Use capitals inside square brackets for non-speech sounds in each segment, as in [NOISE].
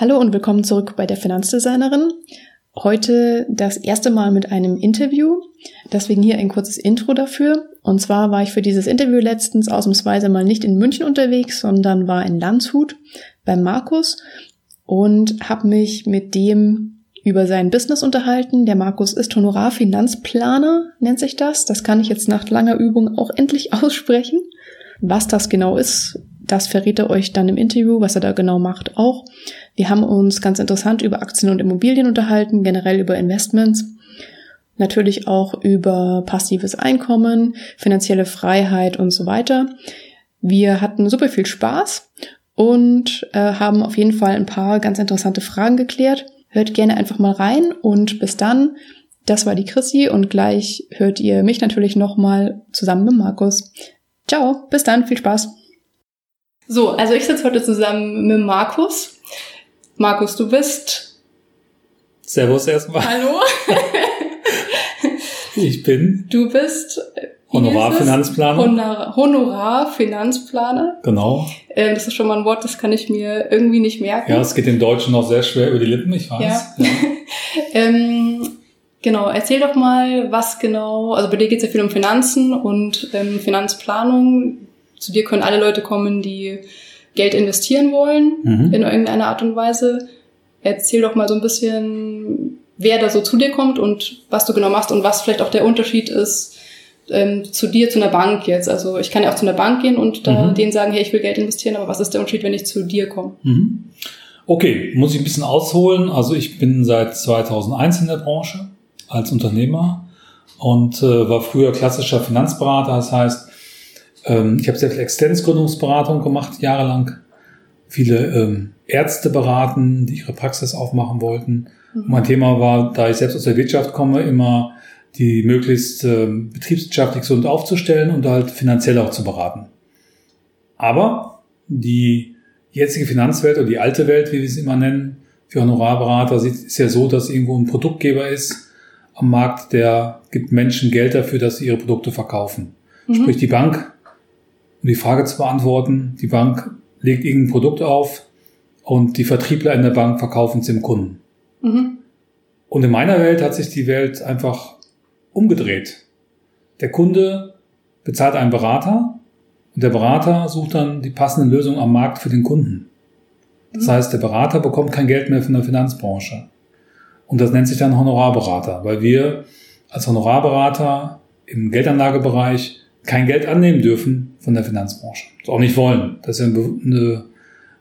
Hallo und willkommen zurück bei der Finanzdesignerin. Heute das erste Mal mit einem Interview. Deswegen hier ein kurzes Intro dafür. Und zwar war ich für dieses Interview letztens ausnahmsweise mal nicht in München unterwegs, sondern war in Landshut beim Markus und habe mich mit dem über sein Business unterhalten. Der Markus ist Honorarfinanzplaner, nennt sich das. Das kann ich jetzt nach langer Übung auch endlich [LAUGHS] aussprechen. Was das genau ist, das verrät er euch dann im Interview, was er da genau macht, auch. Wir haben uns ganz interessant über Aktien und Immobilien unterhalten, generell über Investments, natürlich auch über passives Einkommen, finanzielle Freiheit und so weiter. Wir hatten super viel Spaß und äh, haben auf jeden Fall ein paar ganz interessante Fragen geklärt. Hört gerne einfach mal rein und bis dann. Das war die Chrissy und gleich hört ihr mich natürlich nochmal zusammen mit Markus. Ciao, bis dann, viel Spaß. So, also ich sitze heute zusammen mit Markus. Markus, du bist. Servus erstmal. Hallo. [LAUGHS] ich bin. Du bist. Honorarfinanzplaner. Honor Honorarfinanzplaner. Genau. Ähm, das ist schon mal ein Wort, das kann ich mir irgendwie nicht merken. Ja, es geht im Deutschen noch sehr schwer über die Lippen, ich weiß. Ja. ja. [LAUGHS] ähm, genau, erzähl doch mal, was genau, also bei dir geht es ja viel um Finanzen und ähm, Finanzplanung zu dir können alle Leute kommen, die Geld investieren wollen mhm. in irgendeiner Art und Weise. Erzähl doch mal so ein bisschen, wer da so zu dir kommt und was du genau machst und was vielleicht auch der Unterschied ist ähm, zu dir, zu einer Bank jetzt. Also ich kann ja auch zu einer Bank gehen und da mhm. denen sagen, hey, ich will Geld investieren, aber was ist der Unterschied, wenn ich zu dir komme? Mhm. Okay, muss ich ein bisschen ausholen. Also ich bin seit 2001 in der Branche als Unternehmer und äh, war früher klassischer Finanzberater. Das heißt, ähm, ich habe sehr viel Existenzgründungsberatung gemacht, jahrelang. Viele ähm, Ärzte beraten, die ihre Praxis aufmachen wollten. Mhm. mein Thema war, da ich selbst aus der Wirtschaft komme, immer die möglichst ähm, betriebswirtschaftlich gesund aufzustellen und halt finanziell auch zu beraten. Aber die jetzige Finanzwelt oder die alte Welt, wie wir sie immer nennen, für Honorarberater ist ja so, dass irgendwo ein Produktgeber ist am Markt, der gibt Menschen Geld dafür, dass sie ihre Produkte verkaufen. Mhm. Sprich, die Bank um die Frage zu beantworten, die Bank legt irgendein Produkt auf und die Vertriebler in der Bank verkaufen es dem Kunden. Mhm. Und in meiner Welt hat sich die Welt einfach umgedreht. Der Kunde bezahlt einen Berater und der Berater sucht dann die passende Lösung am Markt für den Kunden. Das mhm. heißt, der Berater bekommt kein Geld mehr von der Finanzbranche. Und das nennt sich dann Honorarberater, weil wir als Honorarberater im Geldanlagebereich kein Geld annehmen dürfen von der Finanzbranche. Das auch nicht wollen. Das ist ja ein, eine,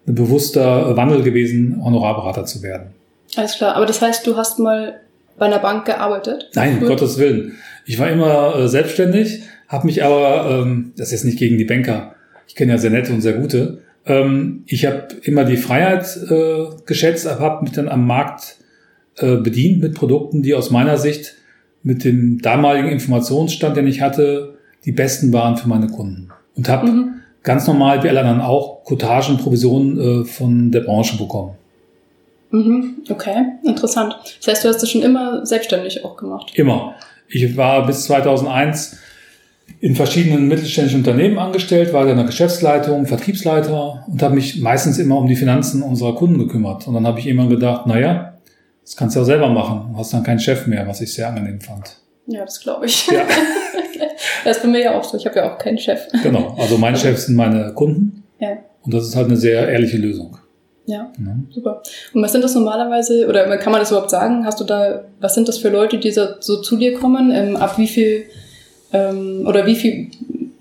ein bewusster Wandel gewesen, Honorarberater zu werden. Alles klar. Aber das heißt, du hast mal bei einer Bank gearbeitet? Nein, um Gottes Willen. Ich war immer äh, selbstständig, habe mich aber, ähm, das ist jetzt nicht gegen die Banker, ich kenne ja sehr nette und sehr gute, ähm, ich habe immer die Freiheit äh, geschätzt, habe mich dann am Markt äh, bedient mit Produkten, die aus meiner Sicht mit dem damaligen Informationsstand, den ich hatte, die besten waren für meine Kunden. Und habe mhm. ganz normal, wie alle anderen auch, Cotagen, Provisionen äh, von der Branche bekommen. Mhm. Okay, interessant. Das heißt, du hast das schon immer selbstständig auch gemacht? Immer. Ich war bis 2001 in verschiedenen mittelständischen Unternehmen angestellt, war dann in der Geschäftsleitung, Vertriebsleiter und habe mich meistens immer um die Finanzen unserer Kunden gekümmert. Und dann habe ich immer gedacht, naja, das kannst du ja selber machen. Du hast dann keinen Chef mehr, was ich sehr angenehm fand. Ja, das glaube ich. Ja. [LAUGHS] [LAUGHS] das ist bei mir ja auch so. Ich habe ja auch keinen Chef. Genau. Also mein Chef sind meine Kunden. Ja. Und das ist halt eine sehr ehrliche Lösung. Ja, mhm. super. Und was sind das normalerweise, oder kann man das überhaupt sagen? Hast du da, was sind das für Leute, die so, so zu dir kommen? Ähm, ab wie viel, ähm, oder wie viel,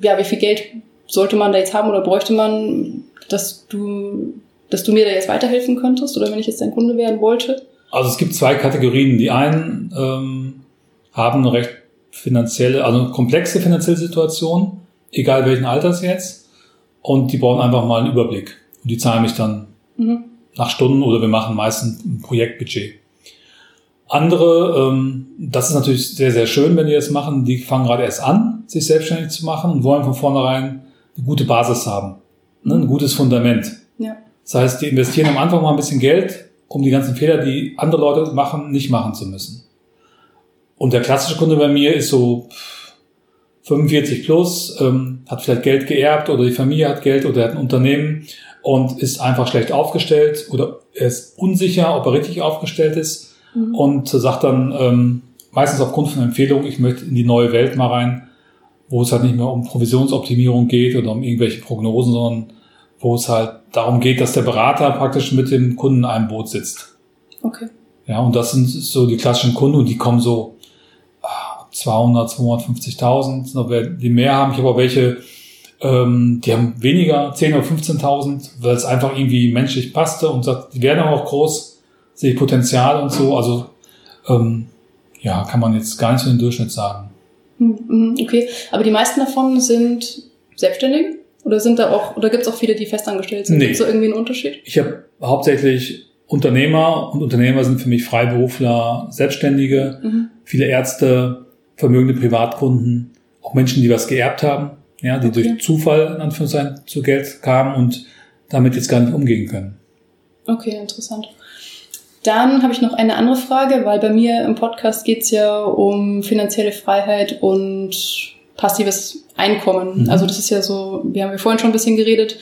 ja, wie viel Geld sollte man da jetzt haben oder bräuchte man, dass du, dass du mir da jetzt weiterhelfen könntest? Oder wenn ich jetzt dein Kunde werden wollte? Also es gibt zwei Kategorien. Die einen ähm, haben eine recht finanzielle, also komplexe finanzielle Situation, egal welchen Alters jetzt. Und die brauchen einfach mal einen Überblick. Und die zahlen mich dann mhm. nach Stunden oder wir machen meistens ein Projektbudget. Andere, ähm, das ist natürlich sehr, sehr schön, wenn die das machen, die fangen gerade erst an, sich selbstständig zu machen und wollen von vornherein eine gute Basis haben, ne, ein gutes Fundament. Ja. Das heißt, die investieren am Anfang mal ein bisschen Geld, um die ganzen Fehler, die andere Leute machen, nicht machen zu müssen. Und der klassische Kunde bei mir ist so 45 plus, ähm, hat vielleicht Geld geerbt oder die Familie hat Geld oder hat ein Unternehmen und ist einfach schlecht aufgestellt oder er ist unsicher, ob er richtig aufgestellt ist mhm. und sagt dann ähm, meistens aufgrund von Empfehlungen, ich möchte in die neue Welt mal rein, wo es halt nicht mehr um Provisionsoptimierung geht oder um irgendwelche Prognosen, sondern wo es halt darum geht, dass der Berater praktisch mit dem Kunden in einem Boot sitzt. Okay. Ja, und das sind so die klassischen Kunden und die kommen so 200, 250.000. Die mehr haben, ich habe auch welche, ähm, die haben weniger, 10 oder 15.000, weil es einfach irgendwie menschlich passte und sagt, die werden auch groß, sehe ich Potenzial und so. Also ähm, ja, kann man jetzt gar nicht so den Durchschnitt sagen. Hm, hm, okay, aber die meisten davon sind selbstständig? Oder sind da auch, oder gibt es auch viele, die festangestellt sind? Nee. Gibt es da irgendwie einen Unterschied? Ich habe hauptsächlich Unternehmer und Unternehmer sind für mich Freiberufler, Selbstständige, mhm. viele Ärzte, vermögende Privatkunden, auch Menschen, die was geerbt haben, ja, die okay. durch Zufall in Anführungszeichen zu Geld kamen und damit jetzt gar nicht umgehen können. Okay, interessant. Dann habe ich noch eine andere Frage, weil bei mir im Podcast geht es ja um finanzielle Freiheit und passives Einkommen. Mhm. Also das ist ja so, wir haben ja vorhin schon ein bisschen geredet,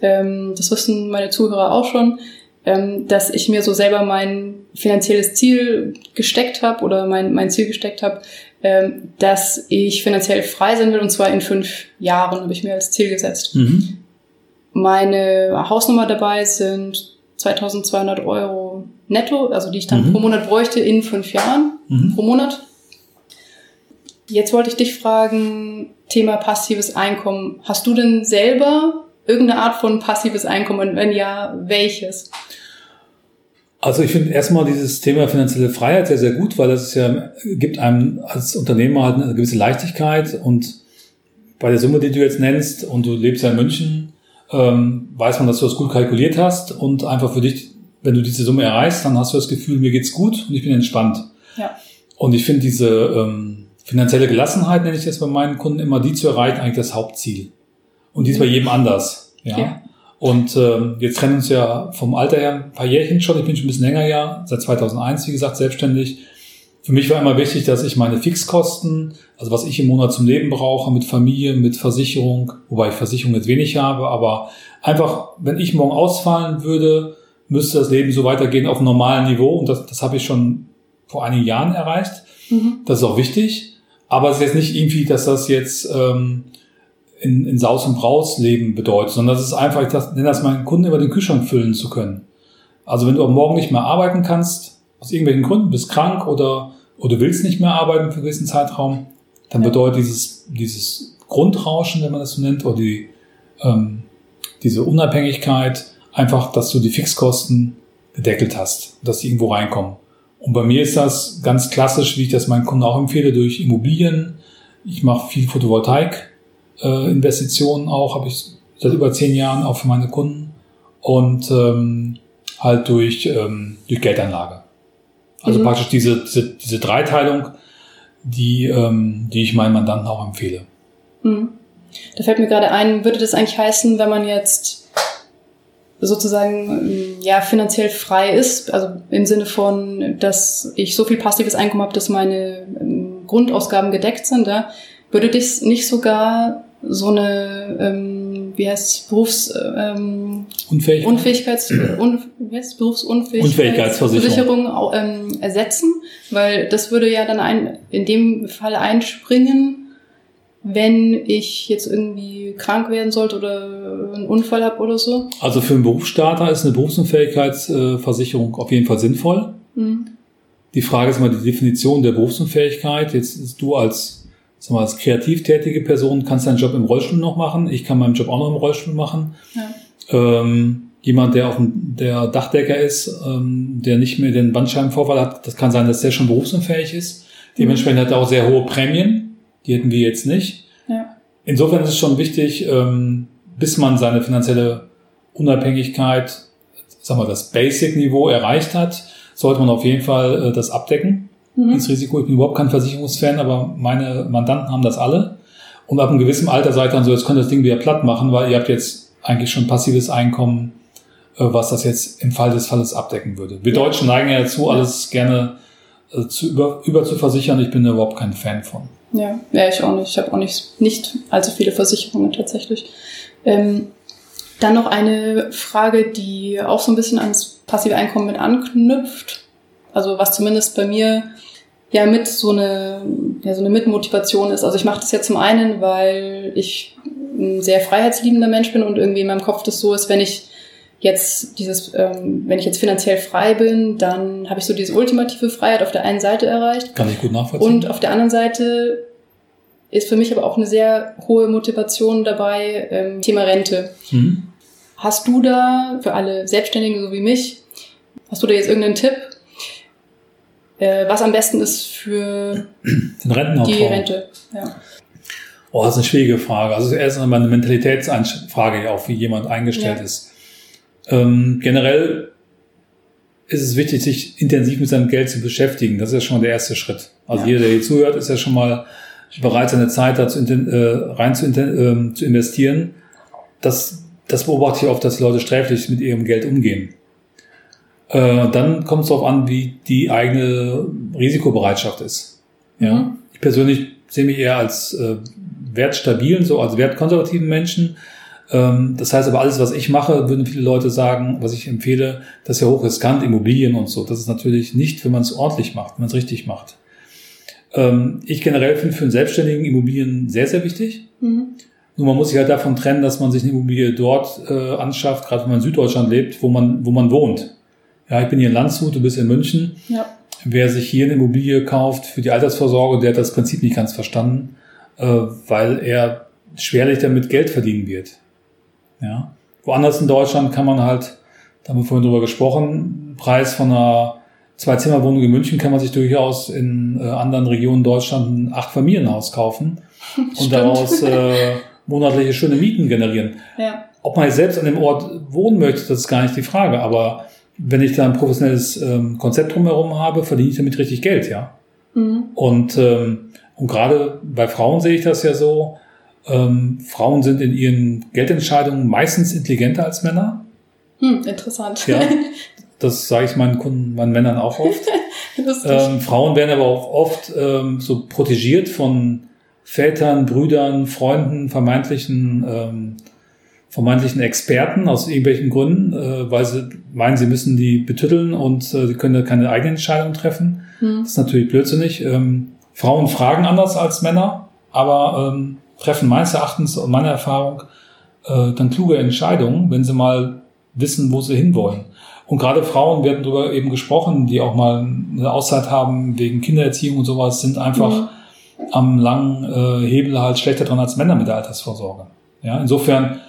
ähm, das wissen meine Zuhörer auch schon, ähm, dass ich mir so selber mein finanzielles Ziel gesteckt habe oder mein, mein Ziel gesteckt habe, ähm, dass ich finanziell frei sein will und zwar in fünf Jahren habe ich mir als Ziel gesetzt. Mhm. Meine Hausnummer dabei sind 2200 Euro netto, also die ich dann mhm. pro Monat bräuchte in fünf Jahren mhm. pro Monat. Jetzt wollte ich dich fragen, Thema passives Einkommen. Hast du denn selber irgendeine Art von passives Einkommen? Und wenn ja, welches? Also ich finde erstmal dieses Thema finanzielle Freiheit sehr, sehr gut, weil das ist ja, gibt einem als Unternehmer halt eine gewisse Leichtigkeit und bei der Summe, die du jetzt nennst und du lebst ja in München, ähm, weiß man, dass du das gut kalkuliert hast und einfach für dich, wenn du diese Summe erreichst, dann hast du das Gefühl, mir geht's gut und ich bin entspannt. Ja. Und ich finde diese ähm, finanzielle Gelassenheit, nenne ich das bei meinen Kunden immer, die zu erreichen, eigentlich das Hauptziel. Und die ist bei jedem anders. Ja. ja. Und ähm, jetzt trennen uns ja vom Alter her ein paar Jährchen schon. Ich bin schon ein bisschen länger ja, seit 2001, wie gesagt, selbstständig. Für mich war immer wichtig, dass ich meine Fixkosten, also was ich im Monat zum Leben brauche, mit Familie, mit Versicherung, wobei ich Versicherung jetzt wenig habe, aber einfach, wenn ich morgen ausfallen würde, müsste das Leben so weitergehen auf einem normalen Niveau. Und das, das habe ich schon vor einigen Jahren erreicht. Mhm. Das ist auch wichtig. Aber es ist jetzt nicht irgendwie, dass das jetzt ähm, in, in Saus und Braus leben bedeutet, sondern das ist einfach, ich nenne das meinen Kunden über den Kühlschrank füllen zu können. Also wenn du am Morgen nicht mehr arbeiten kannst, aus irgendwelchen Gründen, bist krank oder, oder willst nicht mehr arbeiten für einen gewissen Zeitraum, dann ja. bedeutet dieses, dieses Grundrauschen, wenn man das so nennt, oder die, ähm, diese Unabhängigkeit einfach, dass du die Fixkosten gedeckelt hast, dass die irgendwo reinkommen. Und bei mir ist das ganz klassisch, wie ich das meinen Kunden auch empfehle, durch Immobilien. Ich mache viel Photovoltaik äh, Investitionen auch, habe ich seit über zehn Jahren auch für meine Kunden und ähm, halt durch, ähm, durch Geldanlage. Also mhm. praktisch diese, diese, diese Dreiteilung, die, ähm, die ich meinen Mandanten auch empfehle. Mhm. Da fällt mir gerade ein, würde das eigentlich heißen, wenn man jetzt sozusagen ja finanziell frei ist, also im Sinne von, dass ich so viel passives Einkommen habe, dass meine ähm, Grundausgaben gedeckt sind, ja, würde das nicht sogar so eine, ähm, wie heißt Berufs ähm, Unfähigkeit. Unfähigkeits, [CLEARS THROAT] un, wie heißt Berufsunfähigkeitsversicherung ähm, ersetzen, weil das würde ja dann ein, in dem Fall einspringen, wenn ich jetzt irgendwie krank werden sollte oder einen Unfall habe oder so. Also für einen Berufsstarter ist eine Berufsunfähigkeitsversicherung auf jeden Fall sinnvoll. Mhm. Die Frage ist mal die Definition der Berufsunfähigkeit. Jetzt du als sag mal, als kreativ tätige Person kannst deinen Job im Rollstuhl noch machen. Ich kann meinen Job auch noch im Rollstuhl machen. Ja. Ähm, jemand, der auf dem, der Dachdecker ist, ähm, der nicht mehr den Bandscheibenvorfall hat, das kann sein, dass der schon berufsunfähig ist. Dementsprechend hat er auch sehr hohe Prämien. Die hätten wir jetzt nicht. Ja. Insofern ist es schon wichtig, ähm, bis man seine finanzielle Unabhängigkeit, sagen wir, das Basic-Niveau erreicht hat, sollte man auf jeden Fall äh, das abdecken mhm. dieses Risiko. Ich bin überhaupt kein Versicherungsfan, aber meine Mandanten haben das alle. Und ab einem gewissen Alter seid dann so, jetzt könnt ihr das Ding wieder platt machen, weil ihr habt jetzt eigentlich schon passives Einkommen, äh, was das jetzt im Fall des Falles abdecken würde. Wir ja. Deutschen neigen ja dazu, alles gerne äh, zu über, über zu versichern. Ich bin da überhaupt kein Fan von. Ja, ja ich auch nicht. Ich habe auch nicht, nicht allzu viele Versicherungen tatsächlich. Ähm, Dann noch eine Frage, die auch so ein bisschen ans passive Einkommen mit anknüpft. Also was zumindest bei mir ja mit so eine, ja, so eine Mitmotivation ist. Also ich mache das ja zum einen, weil ich ein sehr freiheitsliebender Mensch bin und irgendwie in meinem Kopf das so ist, wenn ich jetzt dieses, ähm, wenn ich jetzt finanziell frei bin, dann habe ich so diese ultimative Freiheit auf der einen Seite erreicht. Kann ich gut nachvollziehen. Und auf der anderen Seite ist für mich aber auch eine sehr hohe Motivation dabei, ähm, Thema Rente. Mhm. Hast du da für alle Selbstständigen so wie mich, hast du da jetzt irgendeinen Tipp, äh, was am besten ist für [CLEARS THROAT] Den Rentenaufbau. die Rente? Ja. Oh, das ist eine schwierige Frage. Also erst einmal eine Mentalitätsfrage, auch wie jemand eingestellt ja. ist. Ähm, generell ist es wichtig, sich intensiv mit seinem Geld zu beschäftigen. Das ist ja schon mal der erste Schritt. Also ja. jeder, der hier zuhört, ist ja schon mal bereit, seine Zeit da zu, äh, rein zu, äh, zu investieren. Das, das beobachte ich oft, dass Leute sträflich mit ihrem Geld umgehen. Äh, dann kommt es darauf an, wie die eigene Risikobereitschaft ist. Ja, mhm. ich persönlich sehe mich eher als äh, wertstabilen, so als wertkonservativen Menschen. Ähm, das heißt aber, alles, was ich mache, würden viele Leute sagen, was ich empfehle, das ist ja hochriskant, Immobilien und so. Das ist natürlich nicht, wenn man es ordentlich macht, wenn man es richtig macht. Ähm, ich generell finde für einen Selbstständigen Immobilien sehr, sehr wichtig. Mhm. Nur man muss sich halt davon trennen, dass man sich eine Immobilie dort äh, anschafft, gerade wenn man in Süddeutschland lebt, wo man, wo man wohnt. Ja, ich bin hier in Landshut, du bist in München. Ja. Wer sich hier eine Immobilie kauft für die Altersvorsorge, der hat das Prinzip nicht ganz verstanden, äh, weil er schwerlich damit Geld verdienen wird. Ja. Woanders in Deutschland kann man halt, da haben wir vorhin drüber gesprochen, Preis von einer Zwei-Zimmer-Wohnung in München kann man sich durchaus in äh, anderen Regionen Deutschland ein Acht-Familienhaus kaufen [LAUGHS] und daraus äh, monatliche schöne Mieten generieren. Ja. Ob man jetzt selbst an dem Ort wohnen möchte, das ist gar nicht die Frage, aber wenn ich da ein professionelles ähm, Konzept drumherum habe, verdiene ich damit richtig Geld, ja. Mhm. Und, ähm, und gerade bei Frauen sehe ich das ja so, ähm, Frauen sind in ihren Geldentscheidungen meistens intelligenter als Männer. Hm, interessant. Ja, [LAUGHS] das sage ich meinen Kunden, meinen Männern auch oft. [LAUGHS] ähm, Frauen werden aber auch oft ähm, so protegiert von Vätern, Brüdern, Freunden, vermeintlichen ähm, vermeintlichen Experten aus irgendwelchen Gründen, äh, weil sie meinen, sie müssen die betütteln und äh, sie können da keine eigene Entscheidung treffen. Hm. Das ist natürlich blödsinnig. Ähm, Frauen fragen anders als Männer, aber ähm, treffen meines Erachtens und meiner Erfahrung äh, dann kluge Entscheidungen, wenn sie mal wissen, wo sie hinwollen. Und gerade Frauen werden darüber eben gesprochen, die auch mal eine Auszeit haben wegen Kindererziehung und sowas, sind einfach mhm. am langen äh, Hebel halt schlechter dran als Männer mit der Altersvorsorge. Ja, insofern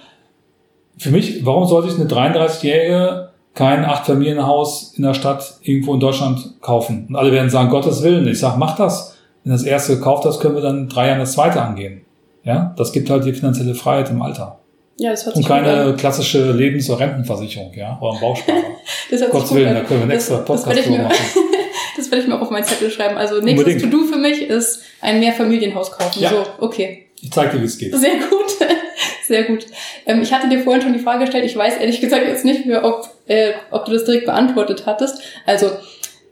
für mich, warum sollte ich eine 33-Jährige kein Achtfamilienhaus in der Stadt irgendwo in Deutschland kaufen? Und alle werden sagen, Gottes Willen. Ich sage, mach das. Wenn das erste gekauft hast, können wir dann drei Jahre das zweite angehen. Ja, das gibt halt die finanzielle Freiheit im Alter. Ja, das hört sich Und keine klassische Lebens- oder Rentenversicherung, ja, oder ein Bausparer. [LAUGHS] das hört Gottes Willen, da können wir einen extra Podcast drüber machen. [LAUGHS] das werde ich mir auch auf mein Zettel schreiben. Also nächstes To-Do für mich ist ein Mehrfamilienhaus kaufen. Ja. So, okay. Ich zeige dir, wie es geht. Sehr gut. [LAUGHS] Sehr gut. Ähm, ich hatte dir vorhin schon die Frage gestellt, ich weiß ehrlich gesagt jetzt nicht mehr, ob, äh, ob du das direkt beantwortet hattest. Also,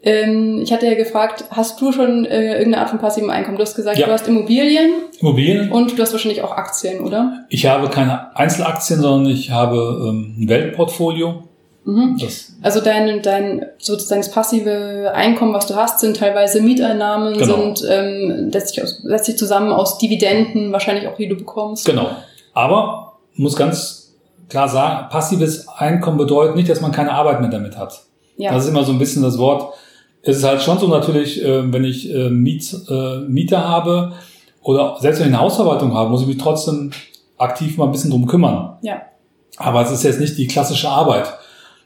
ähm, ich hatte ja gefragt, hast du schon äh, irgendeine Art von passivem Einkommen? Du hast gesagt, ja. du hast Immobilien. Immobilien. Und du hast wahrscheinlich auch Aktien, oder? Ich habe keine Einzelaktien, sondern ich habe ähm, ein Weltportfolio. Mhm. also dein, dein sozusagen das passive Einkommen, was du hast, sind teilweise Mieteinnahmen, genau. sind ähm, lässt, sich aus, lässt sich zusammen aus Dividenden, wahrscheinlich auch die du bekommst. Genau. Aber muss ganz klar sagen, passives Einkommen bedeutet nicht, dass man keine Arbeit mehr damit hat. Ja. Das ist immer so ein bisschen das Wort. Es ist halt schon so natürlich, äh, wenn ich äh, Miet, äh, Mieter habe oder selbst wenn ich eine Hausverwaltung habe, muss ich mich trotzdem aktiv mal ein bisschen drum kümmern. Ja. Aber es ist jetzt nicht die klassische Arbeit.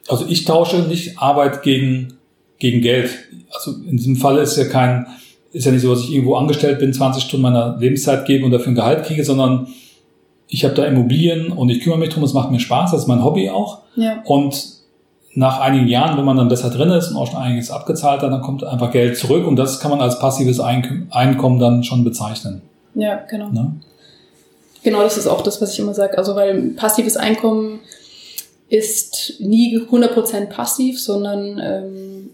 Also ich tausche nicht Arbeit gegen, gegen Geld. Also in diesem Fall ist ja kein, ist ja nicht so, dass ich irgendwo angestellt bin, 20 Stunden meiner Lebenszeit gebe und dafür ein Gehalt kriege, sondern ich habe da Immobilien und ich kümmere mich drum, es macht mir Spaß, das ist mein Hobby auch. Ja. Und nach einigen Jahren, wenn man dann besser drin ist und auch schon einiges abgezahlt hat, dann kommt einfach Geld zurück und das kann man als passives Einkommen dann schon bezeichnen. Ja, genau. Ne? Genau, das ist auch das, was ich immer sage. Also, weil passives Einkommen ist nie 100% passiv, sondern ähm,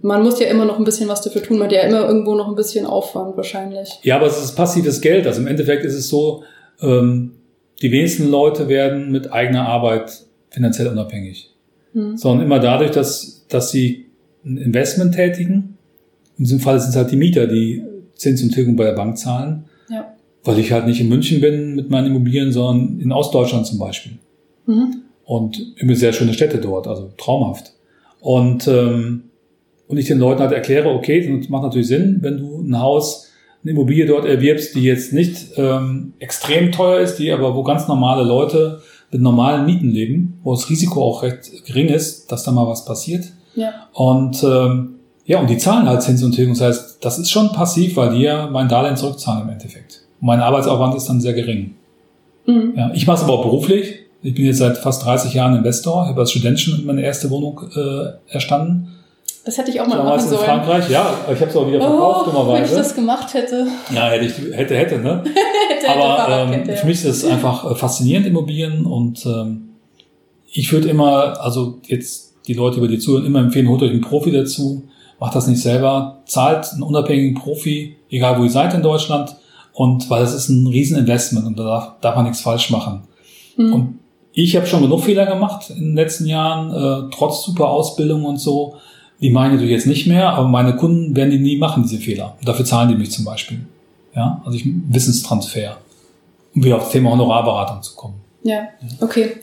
man muss ja immer noch ein bisschen was dafür tun. Man hat ja immer irgendwo noch ein bisschen Aufwand wahrscheinlich. Ja, aber es ist passives Geld. Also im Endeffekt ist es so, ähm, die wenigsten Leute werden mit eigener Arbeit finanziell unabhängig. Mhm. Sondern immer dadurch, dass, dass sie ein Investment tätigen. In diesem Fall sind es halt die Mieter, die Zins und Tilgung bei der Bank zahlen. Ja. Weil ich halt nicht in München bin mit meinen Immobilien, sondern in Ostdeutschland zum Beispiel. Mhm. Und immer sehr schöne Städte dort, also traumhaft. Und, ähm, und ich den Leuten halt erkläre, okay, das macht natürlich Sinn, wenn du ein Haus, eine Immobilie dort erwirbst, die jetzt nicht ähm, extrem teuer ist, die aber wo ganz normale Leute mit normalen Mieten leben, wo das Risiko auch recht gering ist, dass da mal was passiert. Ja. Und ähm, ja, und die zahlen halt Zins und Tilgung. Das heißt, das ist schon passiv, weil die ja mein Darlehen zurückzahlen im Endeffekt. Und mein Arbeitsaufwand ist dann sehr gering. Mhm. Ja, ich mache es aber auch beruflich. Ich bin jetzt seit fast 30 Jahren Investor. Ich habe als Student schon meine erste Wohnung äh, erstanden. Das hätte ich auch mal Damals machen sollen. in Frankreich, ja. Ich habe es auch wieder verkauft, oh, dummerweise. Wenn ich das gemacht hätte. Ja, hätte ich, hätte, hätte, ne? [LAUGHS] hätte, Aber hätte, ähm, für mich ist es einfach äh, faszinierend, Immobilien. Und ähm, ich würde immer, also jetzt die Leute, über die zuhören, immer empfehlen, holt euch einen Profi dazu. Macht das nicht selber. Zahlt einen unabhängigen Profi, egal wo ihr seid in Deutschland. Und weil das ist ein Rieseninvestment und da darf, darf man nichts falsch machen. Mhm. Und ich habe schon genug Fehler gemacht in den letzten Jahren, äh, trotz super Ausbildung und so. Die meine ich jetzt nicht mehr, aber meine Kunden werden die nie machen, diese Fehler. Dafür zahlen die mich zum Beispiel. Ja, also ich, Wissenstransfer. Um wieder auf das Thema Honorarberatung zu kommen. Ja, okay.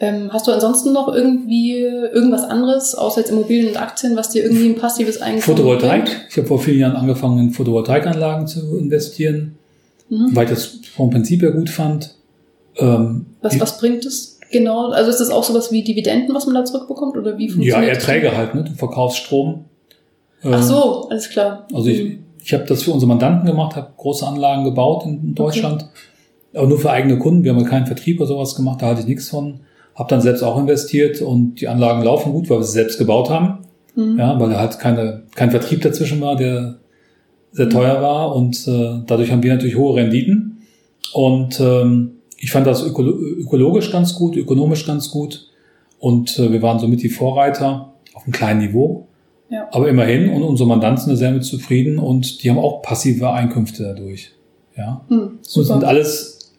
Ähm, hast du ansonsten noch irgendwie irgendwas anderes, außer jetzt Immobilien und Aktien, was dir irgendwie ein passives Einkommen Photovoltaik. Bringt? Ich habe vor vielen Jahren angefangen, in Photovoltaikanlagen zu investieren, mhm. weil ich das vom Prinzip her gut fand. Ähm, was, was bringt es? Genau, also ist das auch sowas wie Dividenden, was man da zurückbekommt oder wie funktioniert Ja, Erträge das? halt, ne? Du verkaufst Strom. Ach so, alles klar. Also ich, mhm. ich habe das für unsere Mandanten gemacht, habe große Anlagen gebaut in Deutschland, okay. aber nur für eigene Kunden. Wir haben ja keinen Vertrieb oder sowas gemacht, da hatte ich nichts von. Habe dann selbst auch investiert und die Anlagen laufen gut, weil wir sie selbst gebaut haben. Mhm. Ja, weil da halt keine, kein Vertrieb dazwischen war, der sehr mhm. teuer war und äh, dadurch haben wir natürlich hohe Renditen. Und ähm, ich fand das ökologisch ganz gut, ökonomisch ganz gut und äh, wir waren somit die Vorreiter auf einem kleinen Niveau. Ja. Aber immerhin und unsere Mandanten sind sehr mit zufrieden und die haben auch passive Einkünfte dadurch. Ja. Hm, und sind alles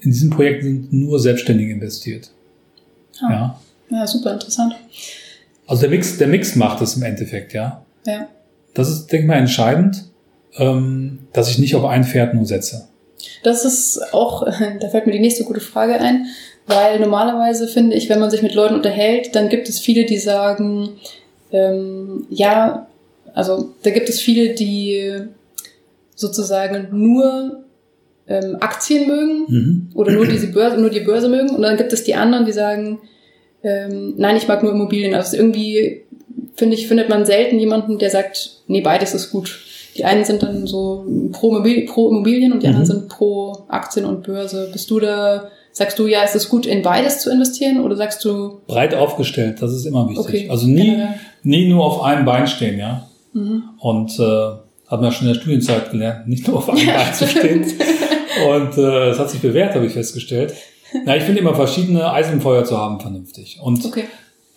in diesen Projekten sind nur selbstständig investiert. Ah. Ja. Ja, super interessant. Also der Mix, der Mix macht es im Endeffekt, ja. Ja. Das ist, denke ich mal, entscheidend, ähm, dass ich nicht auf ein Pferd nur setze. Das ist auch, [LAUGHS] da fällt mir die nächste gute Frage ein, weil normalerweise finde ich, wenn man sich mit Leuten unterhält, dann gibt es viele, die sagen, ähm, ja, also da gibt es viele, die sozusagen nur ähm, Aktien mögen mhm. oder nur diese Börse, nur die Börse mögen und dann gibt es die anderen, die sagen, ähm, nein, ich mag nur Immobilien. Also irgendwie finde ich findet man selten jemanden, der sagt, nee, beides ist gut. Die einen sind dann so pro, Immobilien, pro Immobilien und die mhm. anderen sind pro Aktien und Börse. Bist du da, sagst du, ja, ist es gut, in beides zu investieren oder sagst du? Breit aufgestellt, das ist immer wichtig. Okay. Also nie, nie nur auf einem Bein stehen, ja. Mhm. Und äh, haben wir schon in der Studienzeit gelernt, nicht nur auf einem [LAUGHS] ja, Bein zu stehen. Und äh, hat sich bewährt, habe ich festgestellt. Na, ich finde immer verschiedene Eisenfeuer zu haben vernünftig. Und okay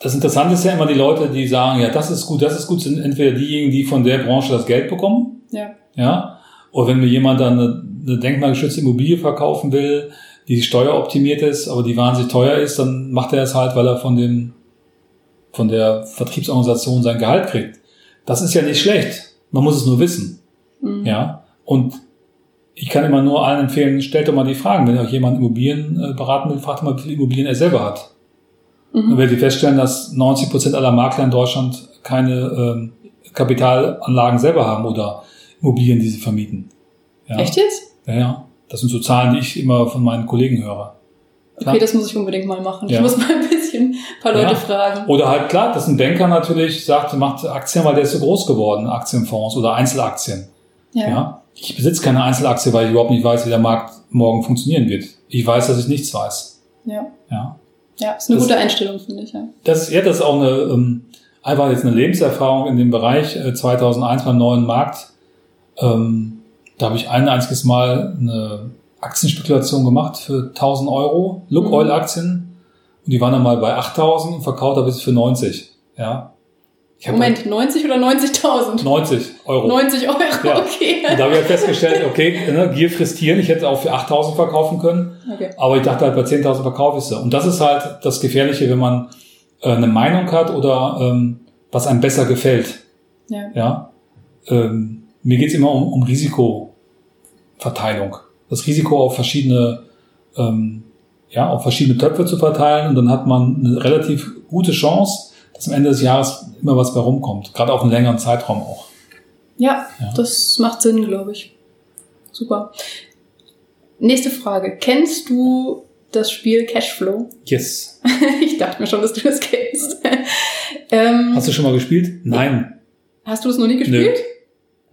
das Interessante ist ja immer die Leute, die sagen, ja, das ist gut, das ist gut, sind entweder diejenigen, die von der Branche das Geld bekommen. Ja. Ja. Oder wenn mir jemand dann eine, eine denkmalgeschützte Immobilie verkaufen will, die steueroptimiert ist, aber die wahnsinnig teuer ist, dann macht er es halt, weil er von dem, von der Vertriebsorganisation sein Gehalt kriegt. Das ist ja nicht schlecht. Man muss es nur wissen. Mhm. Ja. Und ich kann immer nur allen empfehlen, stellt doch mal die Fragen. Wenn euch jemand Immobilien äh, beraten will, fragt mal, wie viele Immobilien er selber hat. Mhm. Dann werdet ihr feststellen, dass 90 Prozent aller Makler in Deutschland keine ähm, Kapitalanlagen selber haben oder Immobilien, die sie vermieten. Ja. Echt jetzt? Ja, ja. Das sind so Zahlen, die ich immer von meinen Kollegen höre. Klar. Okay, das muss ich unbedingt mal machen. Ja. Ich muss mal ein bisschen ein paar Leute ja. fragen. Oder halt klar, dass ein Banker natürlich sagt, macht Aktien, weil der ist so groß geworden, Aktienfonds oder Einzelaktien. Ja. ja. Ich besitze keine Einzelaktie, weil ich überhaupt nicht weiß, wie der Markt morgen funktionieren wird. Ich weiß, dass ich nichts weiß. Ja. Ja. Ja, ist eine das, gute Einstellung, finde ich. Ja. Das, ja, das ist auch eine, ähm, einfach jetzt eine Lebenserfahrung in dem Bereich äh, 2001 beim neuen Markt. Ähm, da habe ich ein einziges Mal eine Aktienspekulation gemacht für 1000 Euro, Look Oil Aktien. Und die waren dann mal bei 8000 und verkauft habe ich für 90. Ja. Moment, halt 90 oder 90.000? 90 Euro. 90 Euro, ja. [LAUGHS] okay. Und da habe ich halt festgestellt, okay, ne, Gier frisst Tieren. Ich hätte auch für 8.000 verkaufen können. Okay. Aber ich dachte halt, bei 10.000 verkaufe ich sie. Und das ist halt das Gefährliche, wenn man äh, eine Meinung hat oder ähm, was einem besser gefällt. Ja. ja? Ähm, mir geht's immer um, um Risikoverteilung. Das Risiko auf verschiedene, ähm, ja, auf verschiedene Töpfe zu verteilen und dann hat man eine relativ gute Chance, am Ende des Jahres immer was bei rumkommt. Gerade auf einen längeren Zeitraum auch. Ja, ja. das macht Sinn, glaube ich. Super. Nächste Frage. Kennst du das Spiel Cashflow? Yes. [LAUGHS] ich dachte mir schon, dass du das kennst. [LAUGHS] ähm, Hast du schon mal gespielt? Nein. Hast du das noch nie gespielt? Nö.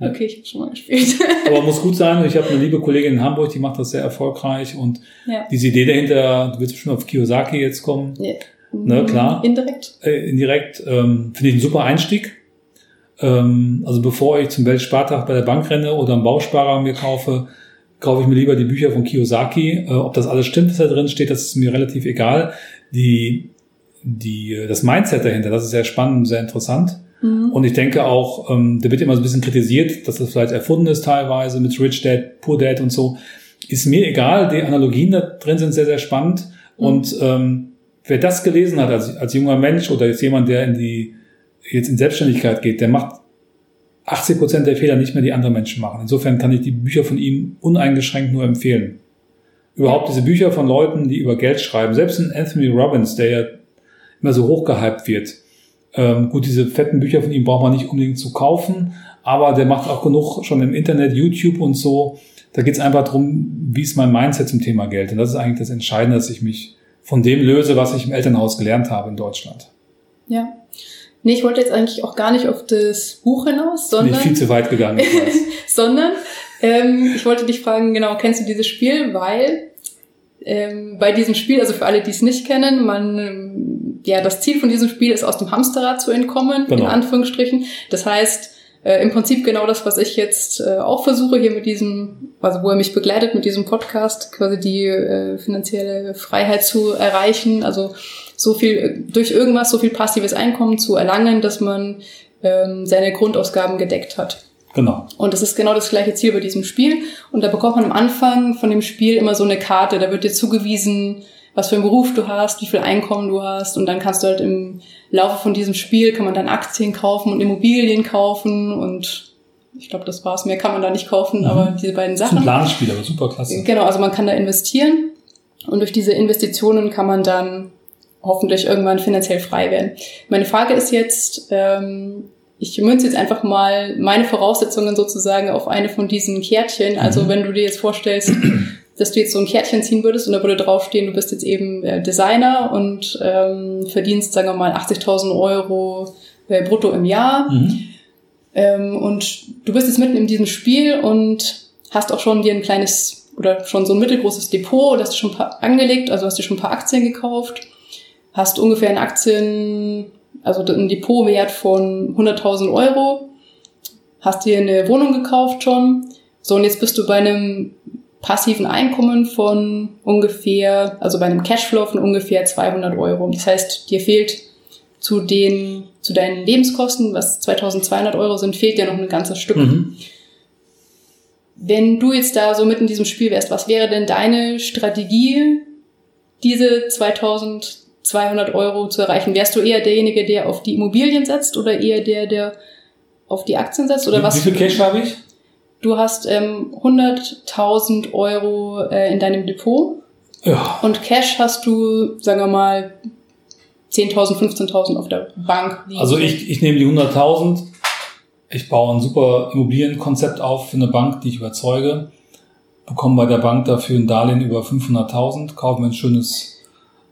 Okay, ich habe schon mal gespielt. [LAUGHS] Aber muss gut sein. Ich habe eine liebe Kollegin in Hamburg, die macht das sehr erfolgreich. Und ja. diese Idee dahinter, du willst bestimmt auf Kiyosaki jetzt kommen. Ja. Ne, klar. Indirekt. Äh, indirekt ähm, finde ich einen super Einstieg. Ähm, also bevor ich zum Weltspartag bei der Bank renne oder einen Bausparer mir kaufe, kaufe ich mir lieber die Bücher von Kiyosaki. Äh, ob das alles stimmt, was da drin steht, das ist mir relativ egal. Die, die, das Mindset dahinter, das ist sehr spannend, sehr interessant. Mhm. Und ich denke auch, ähm, der wird immer so ein bisschen kritisiert, dass das vielleicht erfunden ist teilweise mit Rich Dad, Poor Dad und so. Ist mir egal, die Analogien da drin sind sehr, sehr spannend. Mhm. Und ähm, wer das gelesen hat als, als junger Mensch oder jetzt jemand, der in die jetzt in Selbstständigkeit geht, der macht 80 Prozent der Fehler nicht mehr, die andere Menschen machen. Insofern kann ich die Bücher von ihm uneingeschränkt nur empfehlen. Überhaupt diese Bücher von Leuten, die über Geld schreiben, selbst in Anthony Robbins, der ja immer so hochgehypt wird. Ähm, gut, diese fetten Bücher von ihm braucht man nicht unbedingt zu kaufen, aber der macht auch genug schon im Internet, YouTube und so. Da geht es einfach darum, wie ist mein Mindset zum Thema Geld. Und das ist eigentlich das Entscheidende, dass ich mich von dem löse, was ich im Elternhaus gelernt habe in Deutschland. Ja. Nee, ich wollte jetzt eigentlich auch gar nicht auf das Buch hinaus, sondern. Bin viel zu weit gegangen. [LAUGHS] Sondern ähm, ich wollte dich fragen, genau, kennst du dieses Spiel? Weil ähm, bei diesem Spiel, also für alle, die es nicht kennen, man ja das Ziel von diesem Spiel ist, aus dem Hamsterrad zu entkommen, genau. in Anführungsstrichen. Das heißt, äh, im Prinzip genau das, was ich jetzt äh, auch versuche hier mit diesem, also wo er mich begleitet mit diesem Podcast, quasi die äh, finanzielle Freiheit zu erreichen, also so viel durch irgendwas so viel passives Einkommen zu erlangen, dass man ähm, seine Grundausgaben gedeckt hat. Genau. Und das ist genau das gleiche Ziel bei diesem Spiel. Und da bekommt man am Anfang von dem Spiel immer so eine Karte. Da wird dir zugewiesen, was für einen Beruf du hast, wie viel Einkommen du hast. Und dann kannst du halt im Laufe von diesem Spiel kann man dann Aktien kaufen und Immobilien kaufen und ich glaube, das war's. Mehr kann man da nicht kaufen, mhm. aber diese beiden Sachen. Das ist ein Planspiel, aber super klasse. Genau, also man kann da investieren und durch diese Investitionen kann man dann hoffentlich irgendwann finanziell frei werden. Meine Frage ist jetzt, ähm, ich münze jetzt einfach mal meine Voraussetzungen sozusagen auf eine von diesen Kärtchen. Also mhm. wenn du dir jetzt vorstellst, dass du jetzt so ein Kärtchen ziehen würdest und da würde draufstehen, du bist jetzt eben äh, Designer und ähm, verdienst, sagen wir mal, 80.000 Euro äh, brutto im Jahr. Mhm. Ähm, und du bist jetzt mitten in diesem Spiel und hast auch schon dir ein kleines oder schon so ein mittelgroßes Depot, das du schon ein paar angelegt, also hast du schon ein paar Aktien gekauft, hast ungefähr in Aktien, also ein Depotwert von 100.000 Euro, hast dir eine Wohnung gekauft schon, so und jetzt bist du bei einem passiven Einkommen von ungefähr, also bei einem Cashflow von ungefähr 200 Euro. Das heißt, dir fehlt zu den, zu deinen Lebenskosten, was 2200 Euro sind, fehlt dir noch ein ganzes Stück. Mhm. Wenn du jetzt da so mitten in diesem Spiel wärst, was wäre denn deine Strategie, diese 2200 Euro zu erreichen? Wärst du eher derjenige, der auf die Immobilien setzt oder eher der, der auf die Aktien setzt? Oder wie, was? Wie viel Cash habe ich? Du hast ähm, 100.000 Euro äh, in deinem Depot. Ja. Und Cash hast du, sagen wir mal, 10.000, 15.000 auf der Bank. Also ich, ich nehme die 100.000. Ich baue ein super Immobilienkonzept auf für eine Bank, die ich überzeuge. Bekomme bei der Bank dafür ein Darlehen über 500.000. Kaufe mir ein schönes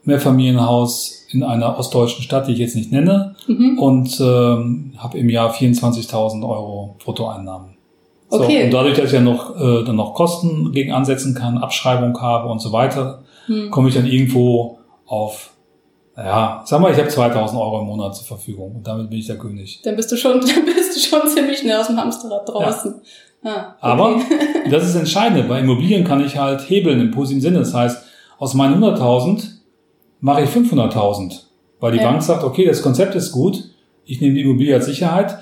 Mehrfamilienhaus in einer ostdeutschen Stadt, die ich jetzt nicht nenne. Mhm. Und ähm, habe im Jahr 24.000 Euro Bruttoeinnahmen. So, okay. Und dadurch, dass ich ja noch, äh, dann noch Kosten gegen ansetzen kann, Abschreibung habe und so weiter, hm. komme ich dann irgendwo auf, ja, sag mal, ich habe 2000 Euro im Monat zur Verfügung und damit bin ich der König. Dann bist du schon, [LAUGHS] dann bist du schon ziemlich schnell aus dem Hamsterrad draußen. Ja. Ah, okay. Aber [LAUGHS] das ist entscheidend. Bei Immobilien kann ich halt hebeln im positiven Sinne. Das heißt, aus meinen 100.000 mache ich 500.000, weil die ja. Bank sagt, okay, das Konzept ist gut, ich nehme die Immobilie als Sicherheit.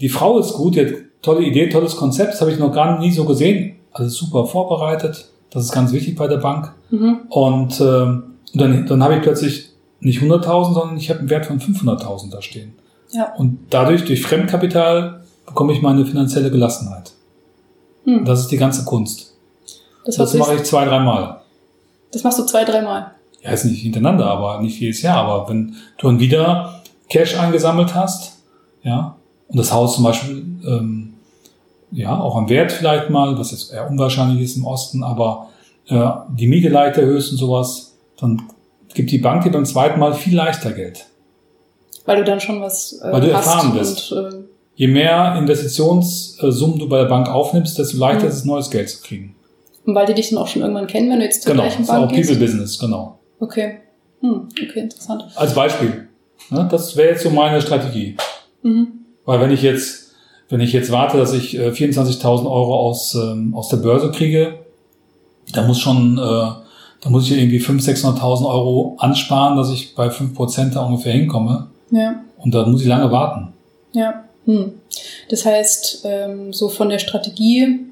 Die Frau ist gut, die hat tolle Idee, tolles Konzept, das habe ich noch gar nie so gesehen. Also super vorbereitet, das ist ganz wichtig bei der Bank. Mhm. Und äh, dann, dann habe ich plötzlich nicht 100.000, sondern ich habe einen Wert von 500.000 da stehen. Ja. Und dadurch, durch Fremdkapital, bekomme ich meine finanzielle Gelassenheit. Hm. Das ist die ganze Kunst. Das, das mache ich zwei, dreimal. Das machst du zwei, dreimal? Ja, ist nicht hintereinander, aber nicht jedes Jahr. Aber wenn du dann wieder Cash eingesammelt hast, ja, und das Haus zum Beispiel, ähm, ja, auch am Wert vielleicht mal, was jetzt eher unwahrscheinlich ist im Osten, aber äh, die Miete leicht erhöhst und sowas, dann gibt die Bank dir beim zweiten Mal viel leichter Geld. Weil du dann schon was äh, Weil du erfahren bist. Und, äh, Je mehr Investitionssummen du bei der Bank aufnimmst, desto leichter mhm. ist es, neues Geld zu kriegen. Und weil die dich dann auch schon irgendwann kennen, wenn du jetzt zur genau, gleichen Bank gehst? Genau, People Business, genau. Okay. Hm, okay, interessant. Als Beispiel. Ne, das wäre jetzt so meine Strategie. Mhm. Weil wenn ich jetzt, wenn ich jetzt warte, dass ich äh, 24.000 Euro aus, ähm, aus der Börse kriege, da muss schon, äh, da muss ich irgendwie 500.000, 600.000 Euro ansparen, dass ich bei 5% da ungefähr hinkomme. Ja. Und da muss ich lange warten. Ja. Hm. Das heißt, ähm, so von der Strategie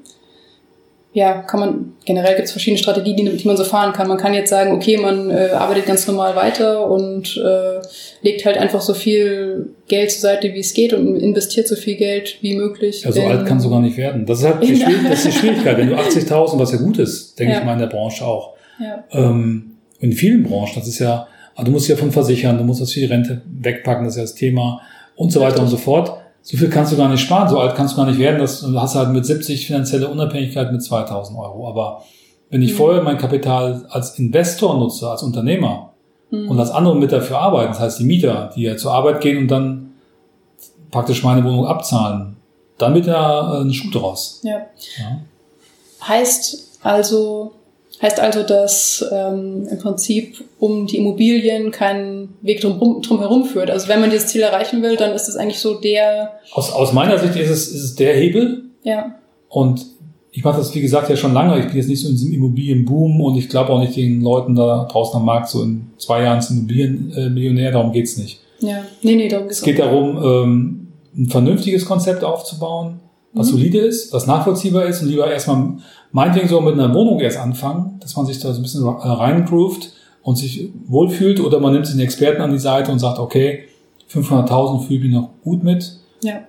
ja, kann man, generell gibt es verschiedene Strategien, die, die, man so fahren kann. Man kann jetzt sagen, okay, man äh, arbeitet ganz normal weiter und äh, legt halt einfach so viel Geld zur Seite, wie es geht und investiert so viel Geld wie möglich. Ja, so alt kann sogar nicht werden. Das ist halt [LAUGHS] die, das ist die Schwierigkeit. Wenn du 80.000, was ja gut ist, denke ja. ich mal in der Branche auch. Ja. Ähm, in vielen Branchen, das ist ja, du musst ja von versichern, du musst das für die Rente wegpacken, das ist ja das Thema und so weiter und so fort so viel kannst du gar nicht sparen, so alt kannst du gar nicht werden, dass du hast halt mit 70 finanzielle Unabhängigkeit mit 2000 Euro. Aber wenn ich mhm. vorher mein Kapital als Investor nutze, als Unternehmer mhm. und als andere mit dafür arbeiten, das heißt die Mieter, die ja zur Arbeit gehen und dann praktisch meine Wohnung abzahlen, dann wird da äh, ein Schuh draus. Ja. ja. Heißt also, Heißt also, dass ähm, im Prinzip um die Immobilien kein Weg drum, drum herum führt. Also wenn man dieses Ziel erreichen will, dann ist es eigentlich so der. Aus, aus meiner Sicht ist es, ist es der Hebel. Ja. Und ich mache das, wie gesagt, ja schon lange. Ich bin jetzt nicht so in diesem Immobilienboom und ich glaube auch nicht den Leuten da draußen am Markt so in zwei Jahren zum Immobilienmillionär. Äh, darum geht's nicht. Ja, nee, nee, darum geht's Es geht darum, ähm, ein vernünftiges Konzept aufzubauen, was mhm. solide ist, was nachvollziehbar ist und lieber erstmal meinetwegen so mit einer Wohnung erst anfangen, dass man sich da so ein bisschen reingroovt und sich wohlfühlt oder man nimmt sich einen Experten an die Seite und sagt, okay, 500.000 fühle ich mich noch gut mit. Ja.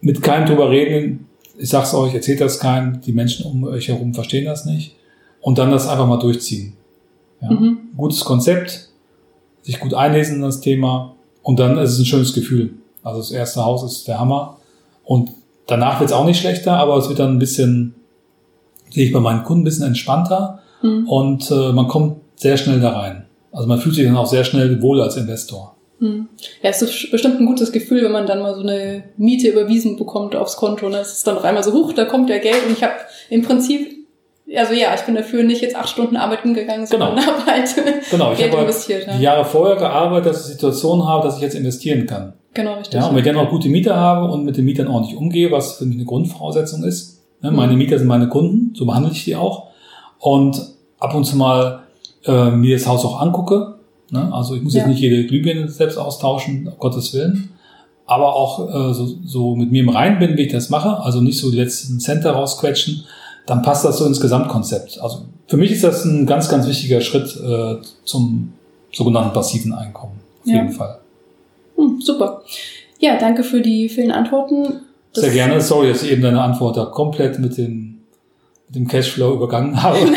Mit keinem drüber reden. Ich sag's euch, erzählt das keinem. Die Menschen um euch herum verstehen das nicht. Und dann das einfach mal durchziehen. Ja. Mhm. Gutes Konzept, sich gut einlesen in das Thema und dann ist es ein schönes Gefühl. Also das erste Haus ist der Hammer und danach wird es auch nicht schlechter, aber es wird dann ein bisschen sehe ich bei meinen Kunden ein bisschen entspannter mhm. und äh, man kommt sehr schnell da rein. Also man fühlt sich dann auch sehr schnell wohl als Investor. Mhm. Ja, es ist bestimmt ein gutes Gefühl, wenn man dann mal so eine Miete überwiesen bekommt aufs Konto. Ne? Es ist dann auf einmal so, hoch, da kommt ja Geld und ich habe im Prinzip also ja, ich bin dafür nicht jetzt acht Stunden arbeiten gegangen, sondern genau. habe halt genau, ich Geld habe investiert. Halt die Jahre vorher gearbeitet, dass ich Situation habe, dass ich jetzt investieren kann. Genau, richtig. Ja, und wenn ich dann noch gute Mieter habe und mit den Mietern ordentlich umgehe, was für mich eine Grundvoraussetzung ist, Ne, meine mhm. Mieter sind meine Kunden, so behandle ich die auch. Und ab und zu mal äh, mir das Haus auch angucke. Ne? Also ich muss ja. jetzt nicht jede Glühbirne selbst austauschen, um Gottes Willen. Aber auch äh, so, so mit mir im Rein bin, wie ich das mache, also nicht so die letzten Center rausquetschen, dann passt das so ins Gesamtkonzept. Also für mich ist das ein ganz, ganz wichtiger Schritt äh, zum sogenannten passiven Einkommen. Auf ja. jeden Fall. Hm, super. Ja, danke für die vielen Antworten. Sehr gerne. Sorry, dass ich eben deine Antwort da komplett mit dem, mit dem Cashflow übergangen [LAUGHS] habe. nein,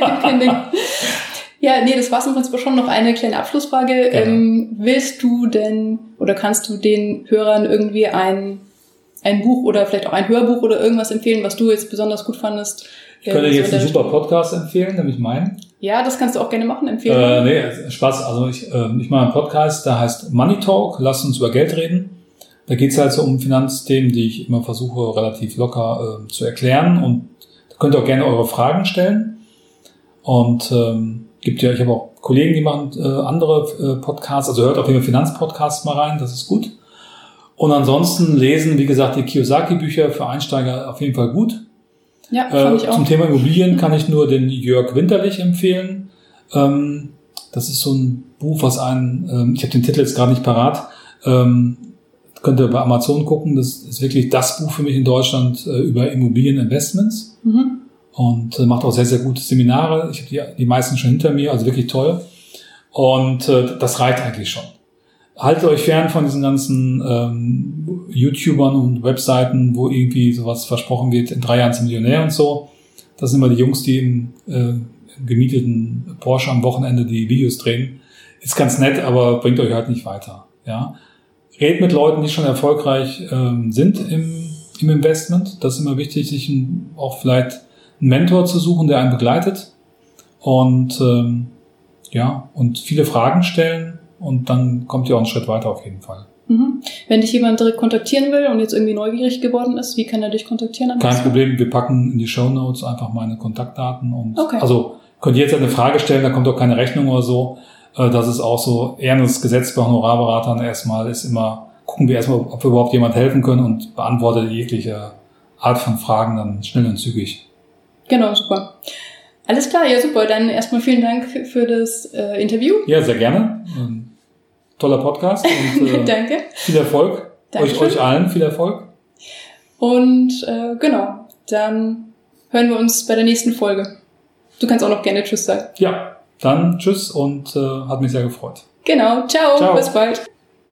nein, nein. Ja, nee, das war im Prinzip schon noch eine kleine Abschlussfrage. Ähm, willst du denn oder kannst du den Hörern irgendwie ein, ein Buch oder vielleicht auch ein Hörbuch oder irgendwas empfehlen, was du jetzt besonders gut fandest? Ich könnte jetzt einen super Podcast empfehlen, nämlich meinen. Ja, das kannst du auch gerne machen, empfehlen. Äh, nee, Spaß. Also ich, äh, ich mache einen Podcast, der heißt Money Talk, lass uns über Geld reden. Da geht es halt so um Finanzthemen, die ich immer versuche relativ locker äh, zu erklären und da könnt ihr auch gerne eure Fragen stellen. Und ähm, gibt ja, ich habe auch Kollegen, die machen äh, andere äh, Podcasts, also hört auf jeden Fall Finanzpodcasts mal rein, das ist gut. Und ansonsten lesen, wie gesagt, die Kiyosaki-Bücher für Einsteiger auf jeden Fall gut. Ja, äh, ich auch. Zum Thema Immobilien kann ich nur den Jörg Winterlich empfehlen. Ähm, das ist so ein Buch, was einen, ähm, ich habe den Titel jetzt gerade nicht parat, ähm, könnt ihr bei Amazon gucken. Das ist wirklich das Buch für mich in Deutschland äh, über Immobilieninvestments. Mhm. Und äh, macht auch sehr, sehr gute Seminare. Ich habe die, die meisten schon hinter mir, also wirklich toll. Und äh, das reicht eigentlich schon. Haltet euch fern von diesen ganzen ähm, YouTubern und Webseiten, wo irgendwie sowas versprochen wird, in drei Jahren zum Millionär und so. Das sind immer die Jungs, die im äh, gemieteten Porsche am Wochenende die Videos drehen. Ist ganz nett, aber bringt euch halt nicht weiter. Ja, Redet mit Leuten, die schon erfolgreich ähm, sind im, im Investment. Das ist immer wichtig, sich ein, auch vielleicht einen Mentor zu suchen, der einen begleitet. Und ähm, ja, und viele Fragen stellen und dann kommt ihr auch einen Schritt weiter auf jeden Fall. Mhm. Wenn dich jemand direkt kontaktieren will und jetzt irgendwie neugierig geworden ist, wie kann er dich kontaktieren? Kein Problem, wir packen in die Show Notes einfach meine Kontaktdaten und okay. also könnt ihr jetzt eine Frage stellen, da kommt auch keine Rechnung oder so. Äh, das ist auch so ehrendes Gesetz bei Honorarberatern erstmal ist immer, gucken wir erstmal, ob wir überhaupt jemand helfen können und beantwortet jegliche Art von Fragen dann schnell und zügig. Genau, super. Alles klar, ja super. Dann erstmal vielen Dank für, für das äh, Interview. Ja, sehr gerne. Ein toller Podcast. Und, [LAUGHS] äh, Danke. Viel Erfolg. Euch, euch allen viel Erfolg. Und äh, genau, dann hören wir uns bei der nächsten Folge. Du kannst auch noch gerne Tschüss sagen. Ja, dann Tschüss und äh, hat mich sehr gefreut. Genau, ciao, ciao. bis bald.